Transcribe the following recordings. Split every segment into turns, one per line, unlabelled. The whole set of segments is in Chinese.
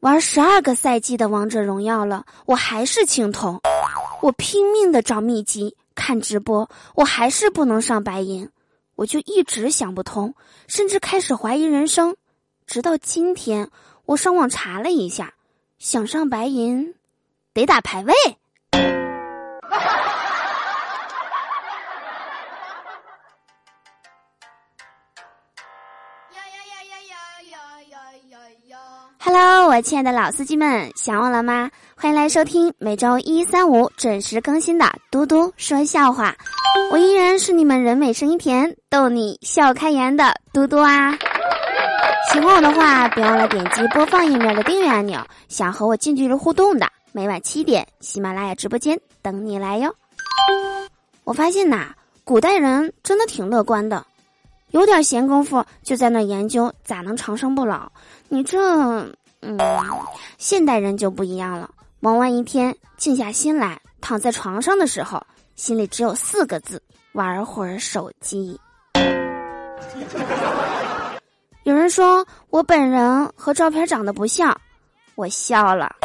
玩十二个赛季的王者荣耀了，我还是青铜。我拼命的找秘籍、看直播，我还是不能上白银。我就一直想不通，甚至开始怀疑人生。直到今天，我上网查了一下，想上白银，得打排位。Hello，我亲爱的老司机们，想我了吗？欢迎来收听每周一、三、五准时更新的《嘟嘟说笑话》，我依然是你们人美声音甜、逗你笑开颜的嘟嘟啊！喜欢我的话，别忘了点击播放页面的订阅按钮。想和我近距离互动的，每晚七点，喜马拉雅直播间等你来哟。我发现呐，古代人真的挺乐观的。有点闲工夫就在那研究咋能长生不老，你这，嗯，现代人就不一样了。忙完一天，静下心来躺在床上的时候，心里只有四个字：玩会儿手机。有人说我本人和照片长得不像，我笑了。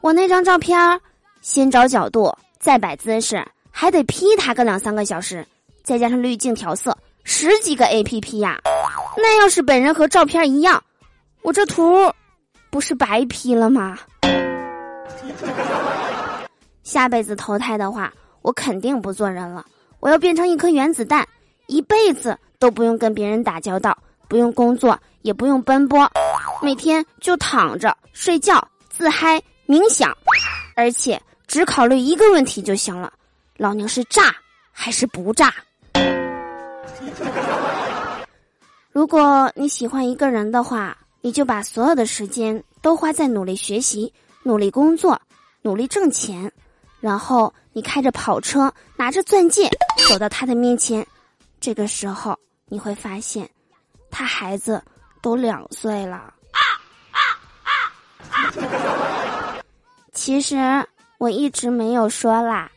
我那张照片，先找角度，再摆姿势，还得 P 它个两三个小时，再加上滤镜调色。十几个 A P P 呀，那要是本人和照片一样，我这图不是白 P 了吗？下辈子投胎的话，我肯定不做人了，我要变成一颗原子弹，一辈子都不用跟别人打交道，不用工作，也不用奔波，每天就躺着睡觉、自嗨、冥想，而且只考虑一个问题就行了：老娘是炸还是不炸？如果你喜欢一个人的话，你就把所有的时间都花在努力学习、努力工作、努力挣钱，然后你开着跑车，拿着钻戒走到他的面前，这个时候你会发现，他孩子都两岁了。啊啊啊其实我一直没有说啦，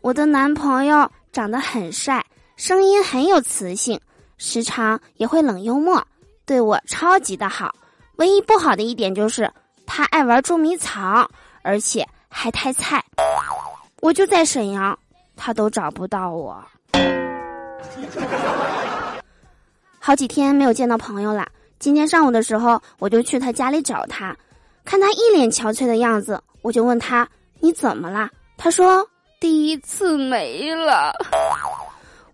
我的男朋友长得很帅。声音很有磁性，时常也会冷幽默，对我超级的好。唯一不好的一点就是他爱玩捉迷藏，而且还太菜。我就在沈阳，他都找不到我。好几天没有见到朋友了。今天上午的时候，我就去他家里找他，看他一脸憔悴的样子，我就问他：“你怎么了？”他说：“第一次没了。”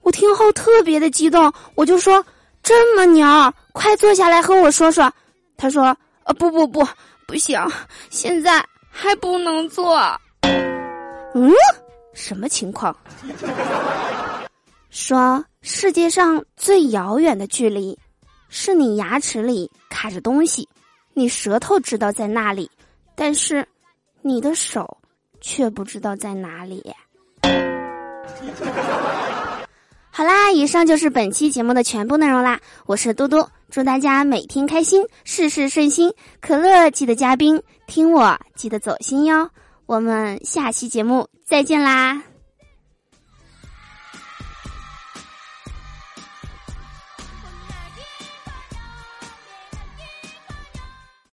我听后特别的激动，我就说：“这么牛，快坐下来和我说说。”他说：“呃，不不不，不行，现在还不能坐。”嗯，什么情况？说世界上最遥远的距离，是你牙齿里卡着东西，你舌头知道在那里，但是你的手却不知道在哪里。好啦，以上就是本期节目的全部内容啦。我是嘟嘟，祝大家每天开心，事事顺心。可乐记得加冰，听我记得走心哟。我们下期节目再见啦。